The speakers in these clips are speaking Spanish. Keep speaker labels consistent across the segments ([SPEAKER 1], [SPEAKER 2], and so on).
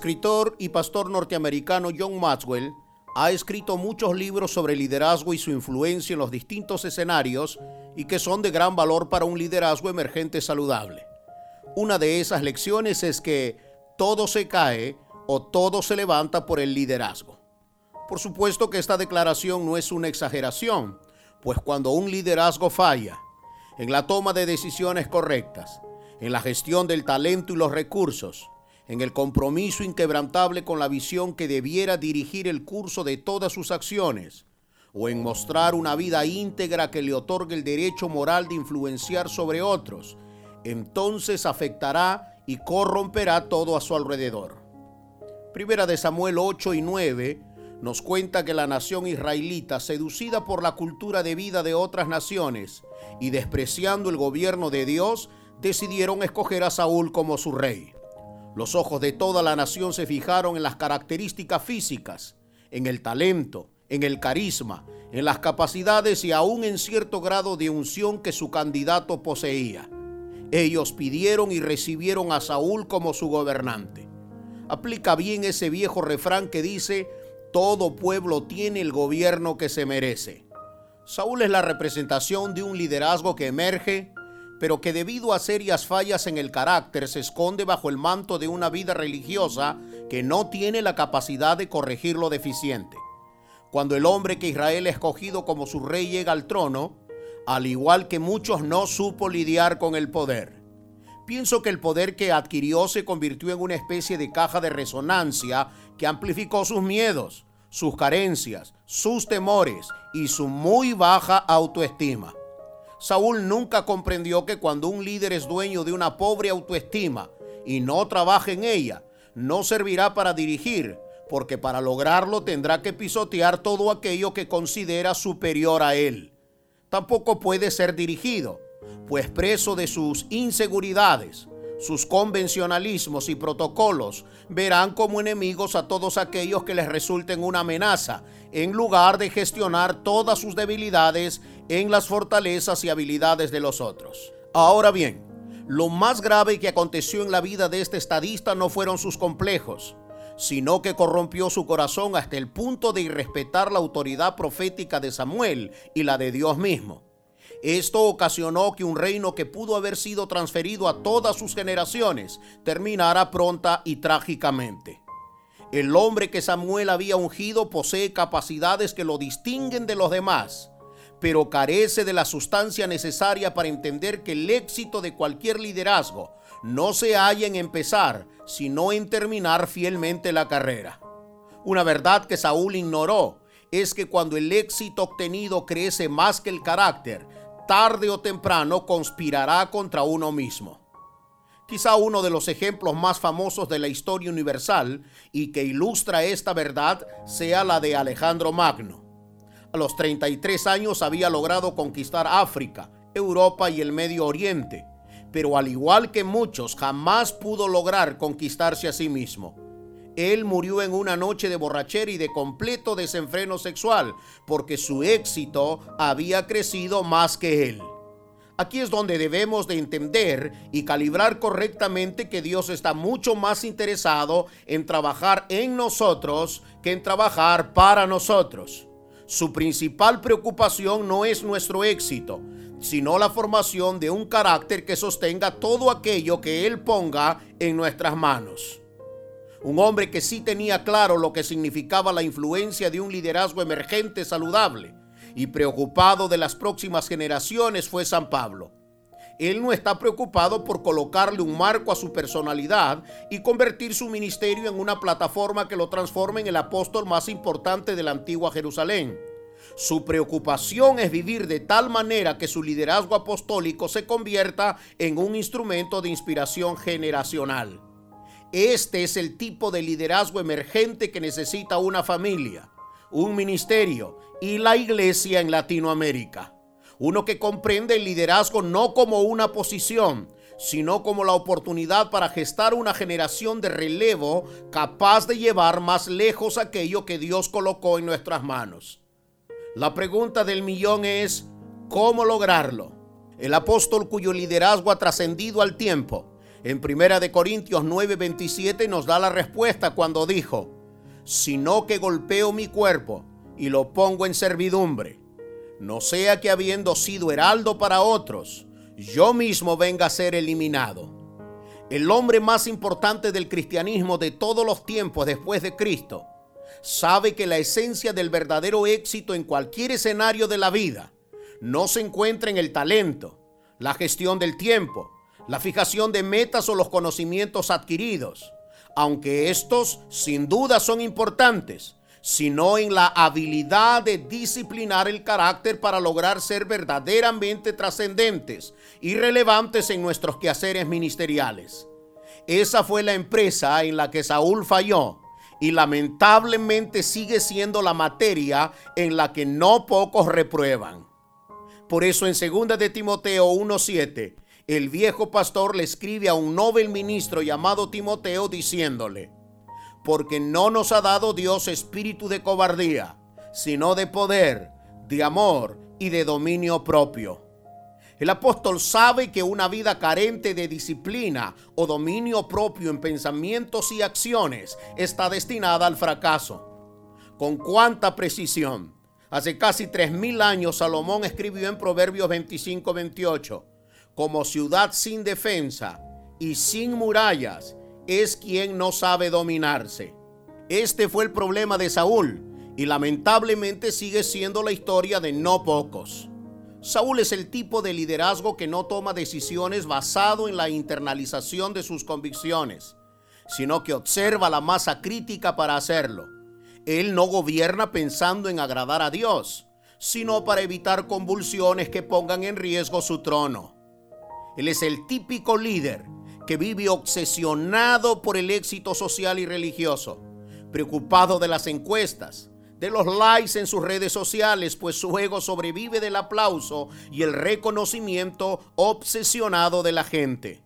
[SPEAKER 1] escritor y pastor norteamericano John Maxwell ha escrito muchos libros sobre liderazgo y su influencia en los distintos escenarios y que son de gran valor para un liderazgo emergente saludable. Una de esas lecciones es que todo se cae o todo se levanta por el liderazgo. Por supuesto que esta declaración no es una exageración, pues cuando un liderazgo falla en la toma de decisiones correctas, en la gestión del talento y los recursos, en el compromiso inquebrantable con la visión que debiera dirigir el curso de todas sus acciones, o en mostrar una vida íntegra que le otorgue el derecho moral de influenciar sobre otros, entonces afectará y corromperá todo a su alrededor. Primera de Samuel 8 y 9 nos cuenta que la nación israelita, seducida por la cultura de vida de otras naciones y despreciando el gobierno de Dios, decidieron escoger a Saúl como su rey. Los ojos de toda la nación se fijaron en las características físicas, en el talento, en el carisma, en las capacidades y aún en cierto grado de unción que su candidato poseía. Ellos pidieron y recibieron a Saúl como su gobernante. Aplica bien ese viejo refrán que dice, todo pueblo tiene el gobierno que se merece. Saúl es la representación de un liderazgo que emerge pero que debido a serias fallas en el carácter se esconde bajo el manto de una vida religiosa que no tiene la capacidad de corregir lo deficiente. Cuando el hombre que Israel ha escogido como su rey llega al trono, al igual que muchos no supo lidiar con el poder. Pienso que el poder que adquirió se convirtió en una especie de caja de resonancia que amplificó sus miedos, sus carencias, sus temores y su muy baja autoestima. Saúl nunca comprendió que cuando un líder es dueño de una pobre autoestima y no trabaja en ella, no servirá para dirigir, porque para lograrlo tendrá que pisotear todo aquello que considera superior a él. Tampoco puede ser dirigido, pues preso de sus inseguridades, sus convencionalismos y protocolos, verán como enemigos a todos aquellos que les resulten una amenaza, en lugar de gestionar todas sus debilidades en las fortalezas y habilidades de los otros. Ahora bien, lo más grave que aconteció en la vida de este estadista no fueron sus complejos, sino que corrompió su corazón hasta el punto de irrespetar la autoridad profética de Samuel y la de Dios mismo. Esto ocasionó que un reino que pudo haber sido transferido a todas sus generaciones terminara pronta y trágicamente. El hombre que Samuel había ungido posee capacidades que lo distinguen de los demás, pero carece de la sustancia necesaria para entender que el éxito de cualquier liderazgo no se halla en empezar, sino en terminar fielmente la carrera. Una verdad que Saúl ignoró es que cuando el éxito obtenido crece más que el carácter, tarde o temprano conspirará contra uno mismo. Quizá uno de los ejemplos más famosos de la historia universal y que ilustra esta verdad sea la de Alejandro Magno. A los 33 años había logrado conquistar África, Europa y el Medio Oriente, pero al igual que muchos jamás pudo lograr conquistarse a sí mismo. Él murió en una noche de borrachera y de completo desenfreno sexual, porque su éxito había crecido más que él. Aquí es donde debemos de entender y calibrar correctamente que Dios está mucho más interesado en trabajar en nosotros que en trabajar para nosotros. Su principal preocupación no es nuestro éxito, sino la formación de un carácter que sostenga todo aquello que Él ponga en nuestras manos. Un hombre que sí tenía claro lo que significaba la influencia de un liderazgo emergente saludable y preocupado de las próximas generaciones fue San Pablo. Él no está preocupado por colocarle un marco a su personalidad y convertir su ministerio en una plataforma que lo transforme en el apóstol más importante de la antigua Jerusalén. Su preocupación es vivir de tal manera que su liderazgo apostólico se convierta en un instrumento de inspiración generacional. Este es el tipo de liderazgo emergente que necesita una familia, un ministerio y la iglesia en Latinoamérica. Uno que comprende el liderazgo no como una posición, sino como la oportunidad para gestar una generación de relevo capaz de llevar más lejos aquello que Dios colocó en nuestras manos. La pregunta del millón es, ¿cómo lograrlo? El apóstol cuyo liderazgo ha trascendido al tiempo En Primera de Corintios 9:27 nos da la respuesta cuando dijo, sino que golpeo mi cuerpo y lo pongo en servidumbre, no sea que habiendo sido heraldo para otros, yo mismo venga a ser eliminado. El hombre más importante del cristianismo de todos los tiempos después de Cristo sabe que la esencia del verdadero éxito en cualquier escenario de la vida no se encuentra en el talento, la gestión del tiempo, la fijación de metas o los conocimientos adquiridos, aunque estos sin duda son importantes, sino en la habilidad de disciplinar el carácter para lograr ser verdaderamente trascendentes y relevantes en nuestros quehaceres ministeriales. Esa fue la empresa en la que Saúl falló y lamentablemente sigue siendo la materia en la que no pocos reprueban. Por eso en 2 de Timoteo 1:7, el viejo pastor le escribe a un novel ministro llamado Timoteo diciéndole: "Porque no nos ha dado Dios espíritu de cobardía, sino de poder, de amor y de dominio propio." El apóstol sabe que una vida carente de disciplina o dominio propio en pensamientos y acciones está destinada al fracaso. Con cuánta precisión. Hace casi tres mil años Salomón escribió en Proverbios 25-28, como ciudad sin defensa y sin murallas es quien no sabe dominarse. Este fue el problema de Saúl y lamentablemente sigue siendo la historia de no pocos. Saúl es el tipo de liderazgo que no toma decisiones basado en la internalización de sus convicciones, sino que observa la masa crítica para hacerlo. Él no gobierna pensando en agradar a Dios, sino para evitar convulsiones que pongan en riesgo su trono. Él es el típico líder que vive obsesionado por el éxito social y religioso, preocupado de las encuestas, de los likes en sus redes sociales, pues su ego sobrevive del aplauso y el reconocimiento obsesionado de la gente.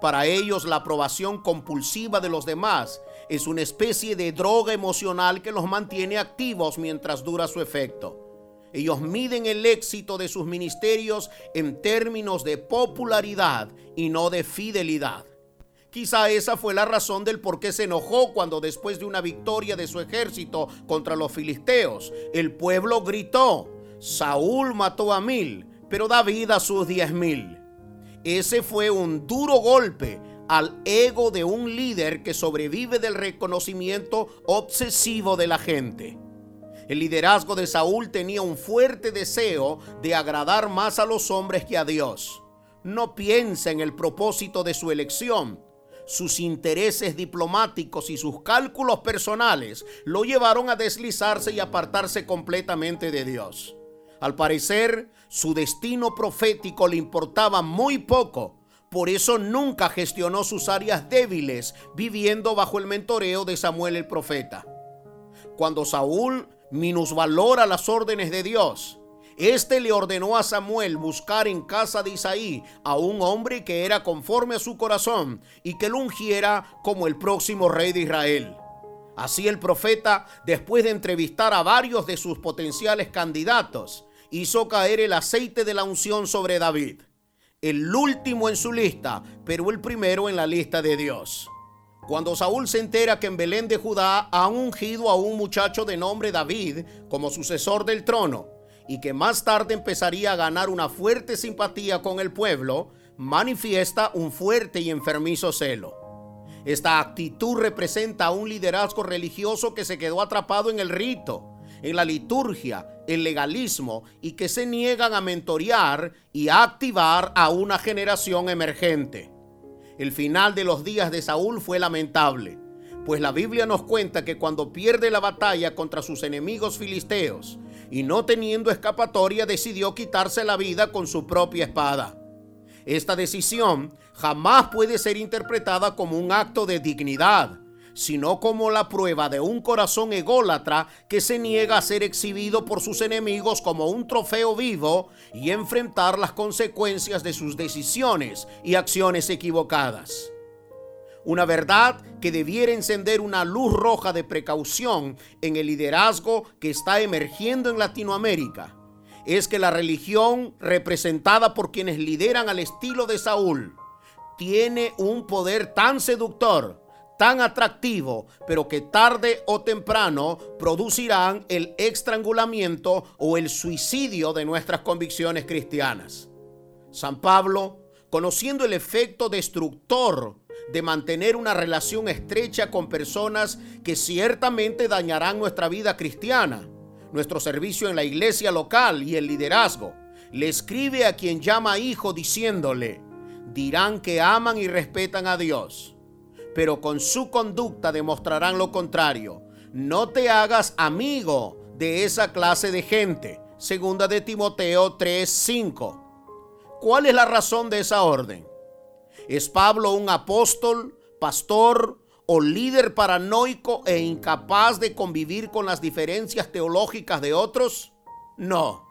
[SPEAKER 1] Para ellos la aprobación compulsiva de los demás es una especie de droga emocional que los mantiene activos mientras dura su efecto. Ellos miden el éxito de sus ministerios en términos de popularidad y no de fidelidad. Quizá esa fue la razón del por qué se enojó cuando después de una victoria de su ejército contra los filisteos, el pueblo gritó, Saúl mató a mil, pero David a sus diez mil. Ese fue un duro golpe al ego de un líder que sobrevive del reconocimiento obsesivo de la gente. El liderazgo de Saúl tenía un fuerte deseo de agradar más a los hombres que a Dios. No piensa en el propósito de su elección, sus intereses diplomáticos y sus cálculos personales lo llevaron a deslizarse y apartarse completamente de Dios. Al parecer, su destino profético le importaba muy poco, por eso nunca gestionó sus áreas débiles, viviendo bajo el mentoreo de Samuel el profeta. Cuando Saúl minusvalora las órdenes de Dios, este le ordenó a Samuel buscar en casa de Isaí a un hombre que era conforme a su corazón y que lo ungiera como el próximo rey de Israel. Así el profeta, después de entrevistar a varios de sus potenciales candidatos, hizo caer el aceite de la unción sobre David. El último en su lista, pero el primero en la lista de Dios. Cuando Saúl se entera que en Belén de Judá han ungido a un muchacho de nombre David como sucesor del trono, y que más tarde empezaría a ganar una fuerte simpatía con el pueblo, manifiesta un fuerte y enfermizo celo. Esta actitud representa un liderazgo religioso que se quedó atrapado en el rito, en la liturgia, el legalismo y que se niegan a mentorear y a activar a una generación emergente. El final de los días de Saúl fue lamentable, pues la Biblia nos cuenta que cuando pierde la batalla contra sus enemigos filisteos, y no teniendo escapatoria decidió quitarse la vida con su propia espada. Esta decisión jamás puede ser interpretada como un acto de dignidad, sino como la prueba de un corazón ególatra que se niega a ser exhibido por sus enemigos como un trofeo vivo y enfrentar las consecuencias de sus decisiones y acciones equivocadas. Una verdad que debiera encender una luz roja de precaución en el liderazgo que está emergiendo en Latinoamérica es que la religión representada por quienes lideran al estilo de Saúl tiene un poder tan seductor, tan atractivo, pero que tarde o temprano producirán el estrangulamiento o el suicidio de nuestras convicciones cristianas. San Pablo, conociendo el efecto destructor de mantener una relación estrecha con personas que ciertamente dañarán nuestra vida cristiana, nuestro servicio en la iglesia local y el liderazgo, le escribe a quien llama hijo diciéndole, dirán que aman y respetan a Dios, pero con su conducta demostrarán lo contrario. No te hagas amigo de esa clase de gente. Segunda de Timoteo 3:5. ¿Cuál es la razón de esa orden? ¿Es Pablo un apóstol, pastor o líder paranoico e incapaz de convivir con las diferencias teológicas de otros? No.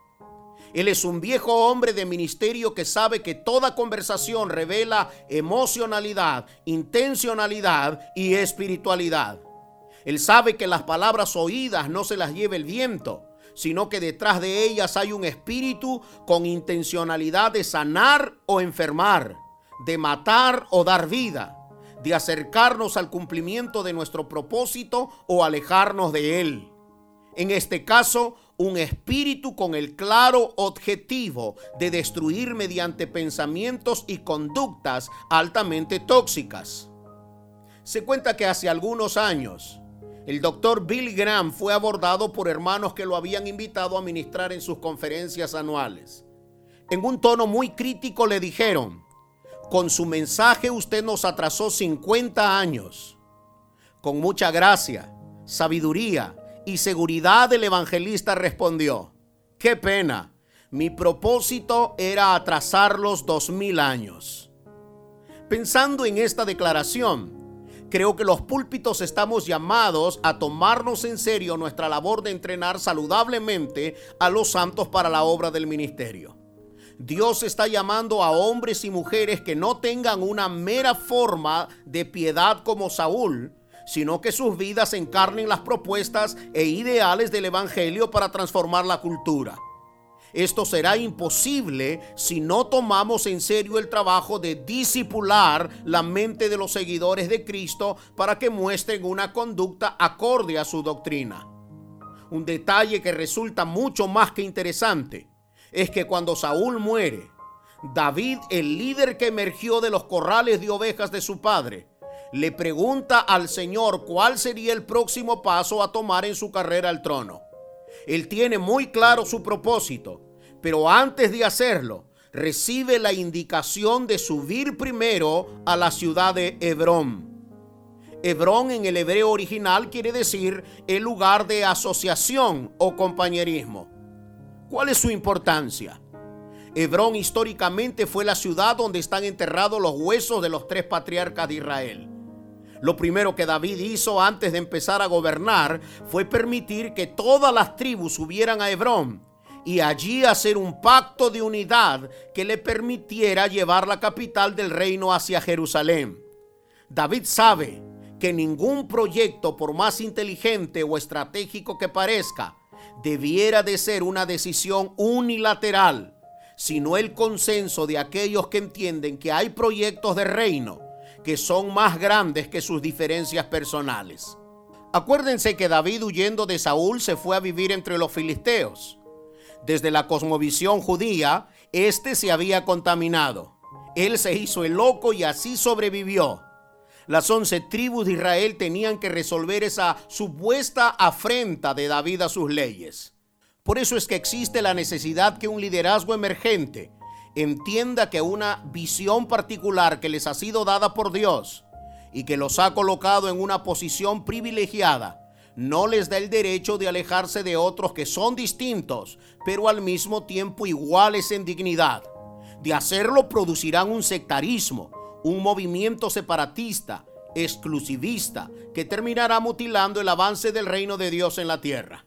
[SPEAKER 1] Él es un viejo hombre de ministerio que sabe que toda conversación revela emocionalidad, intencionalidad y espiritualidad. Él sabe que las palabras oídas no se las lleva el viento, sino que detrás de ellas hay un espíritu con intencionalidad de sanar o enfermar, de matar o dar vida, de acercarnos al cumplimiento de nuestro propósito o alejarnos de él. En este caso, un espíritu con el claro objetivo de destruir mediante pensamientos y conductas altamente tóxicas. Se cuenta que hace algunos años, el doctor Bill Graham fue abordado por hermanos que lo habían invitado a ministrar en sus conferencias anuales. En un tono muy crítico le dijeron, con su mensaje usted nos atrasó 50 años. Con mucha gracia, sabiduría y seguridad el evangelista respondió, qué pena, mi propósito era atrasarlos dos mil años. Pensando en esta declaración, creo que los púlpitos estamos llamados a tomarnos en serio nuestra labor de entrenar saludablemente a los santos para la obra del ministerio. Dios está llamando a hombres y mujeres que no tengan una mera forma de piedad como Saúl, sino que sus vidas encarnen las propuestas e ideales del Evangelio para transformar la cultura. Esto será imposible si no tomamos en serio el trabajo de disipular la mente de los seguidores de Cristo para que muestren una conducta acorde a su doctrina. Un detalle que resulta mucho más que interesante es que cuando Saúl muere, David, el líder que emergió de los corrales de ovejas de su padre, le pregunta al Señor cuál sería el próximo paso a tomar en su carrera al trono. Él tiene muy claro su propósito, pero antes de hacerlo, recibe la indicación de subir primero a la ciudad de Hebrón. Hebrón en el hebreo original quiere decir el lugar de asociación o compañerismo. ¿Cuál es su importancia? Hebrón históricamente fue la ciudad donde están enterrados los huesos de los tres patriarcas de Israel. Lo primero que David hizo antes de empezar a gobernar fue permitir que todas las tribus subieran a Hebrón y allí hacer un pacto de unidad que le permitiera llevar la capital del reino hacia Jerusalén. David sabe que ningún proyecto, por más inteligente o estratégico que parezca, debiera de ser una decisión unilateral, sino el consenso de aquellos que entienden que hay proyectos de reino que son más grandes que sus diferencias personales. Acuérdense que David huyendo de Saúl se fue a vivir entre los filisteos. Desde la cosmovisión judía, este se había contaminado. Él se hizo el loco y así sobrevivió. Las once tribus de Israel tenían que resolver esa supuesta afrenta de David a sus leyes. Por eso es que existe la necesidad que un liderazgo emergente entienda que una visión particular que les ha sido dada por Dios y que los ha colocado en una posición privilegiada, no les da el derecho de alejarse de otros que son distintos, pero al mismo tiempo iguales en dignidad. De hacerlo producirán un sectarismo, un movimiento separatista, exclusivista, que terminará mutilando el avance del reino de Dios en la tierra.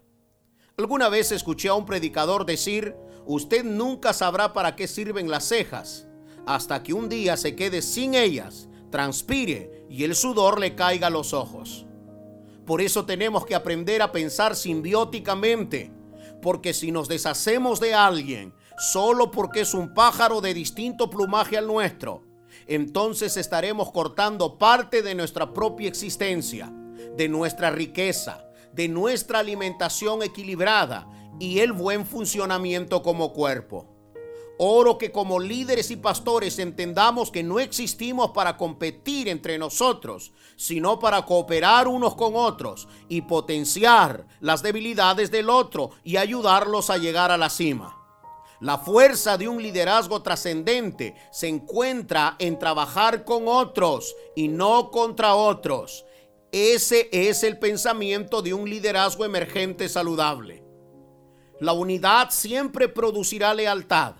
[SPEAKER 1] Alguna vez escuché a un predicador decir, usted nunca sabrá para qué sirven las cejas hasta que un día se quede sin ellas, transpire y el sudor le caiga a los ojos. Por eso tenemos que aprender a pensar simbióticamente, porque si nos deshacemos de alguien solo porque es un pájaro de distinto plumaje al nuestro, entonces estaremos cortando parte de nuestra propia existencia, de nuestra riqueza, de nuestra alimentación equilibrada y el buen funcionamiento como cuerpo. Oro que como líderes y pastores entendamos que no existimos para competir entre nosotros, sino para cooperar unos con otros y potenciar las debilidades del otro y ayudarlos a llegar a la cima. La fuerza de un liderazgo trascendente se encuentra en trabajar con otros y no contra otros. Ese es el pensamiento de un liderazgo emergente saludable. La unidad siempre producirá lealtad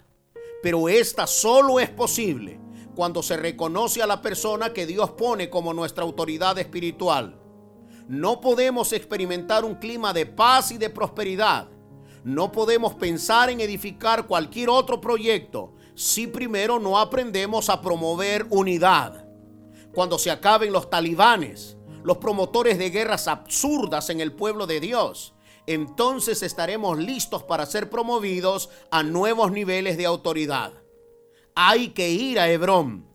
[SPEAKER 1] pero esta solo es posible cuando se reconoce a la persona que Dios pone como nuestra autoridad espiritual. No podemos experimentar un clima de paz y de prosperidad. No podemos pensar en edificar cualquier otro proyecto si primero no aprendemos a promover unidad. Cuando se acaben los talibanes, los promotores de guerras absurdas en el pueblo de Dios, entonces estaremos listos para ser promovidos a nuevos niveles de autoridad. Hay que ir a Hebrón.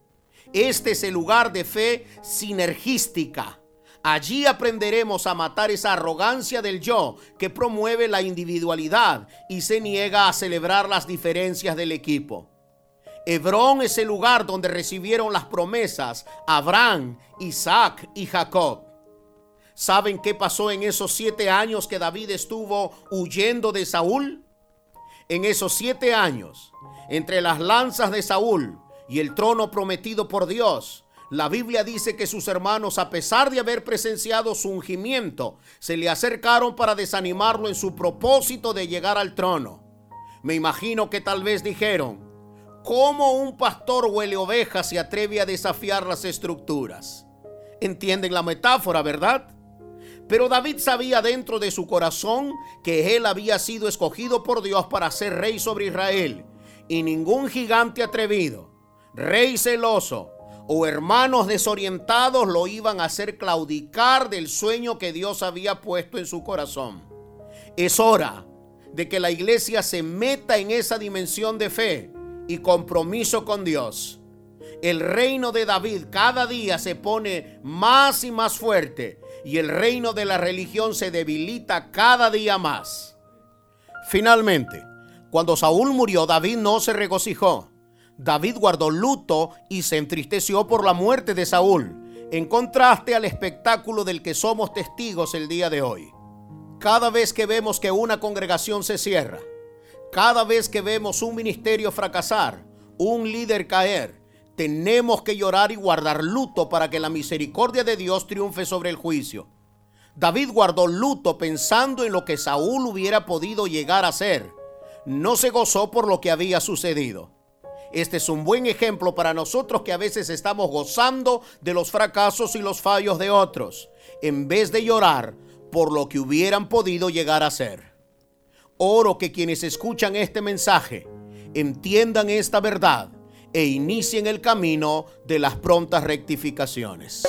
[SPEAKER 1] Este es el lugar de fe sinergística. Allí aprenderemos a matar esa arrogancia del yo que promueve la individualidad y se niega a celebrar las diferencias del equipo. Hebrón es el lugar donde recibieron las promesas Abraham, Isaac y Jacob. ¿Saben qué pasó en esos siete años que David estuvo huyendo de Saúl? En esos siete años, entre las lanzas de Saúl y el trono prometido por Dios, la Biblia dice que sus hermanos, a pesar de haber presenciado su ungimiento, se le acercaron para desanimarlo en su propósito de llegar al trono. Me imagino que tal vez dijeron, ¿cómo un pastor huele ovejas se atreve a desafiar las estructuras? ¿Entienden la metáfora, verdad? Pero David sabía dentro de su corazón que él había sido escogido por Dios para ser rey sobre Israel. Y ningún gigante atrevido, rey celoso o hermanos desorientados lo iban a hacer claudicar del sueño que Dios había puesto en su corazón. Es hora de que la iglesia se meta en esa dimensión de fe y compromiso con Dios. El reino de David cada día se pone más y más fuerte y el reino de la religión se debilita cada día más. Finalmente, cuando Saúl murió, David no se regocijó. David guardó luto y se entristeció por la muerte de Saúl, en contraste al espectáculo del que somos testigos el día de hoy. Cada vez que vemos que una congregación se cierra, cada vez que vemos un ministerio fracasar, un líder caer, tenemos que llorar y guardar luto para que la misericordia de Dios triunfe sobre el juicio. David guardó luto pensando en lo que Saúl hubiera podido llegar a ser. No se gozó por lo que había sucedido. Este es un buen ejemplo para nosotros que a veces estamos gozando de los fracasos y los fallos de otros, en vez de llorar por lo que hubieran podido llegar a ser. Oro que quienes escuchan este mensaje entiendan esta verdad e inicien el camino de las prontas rectificaciones.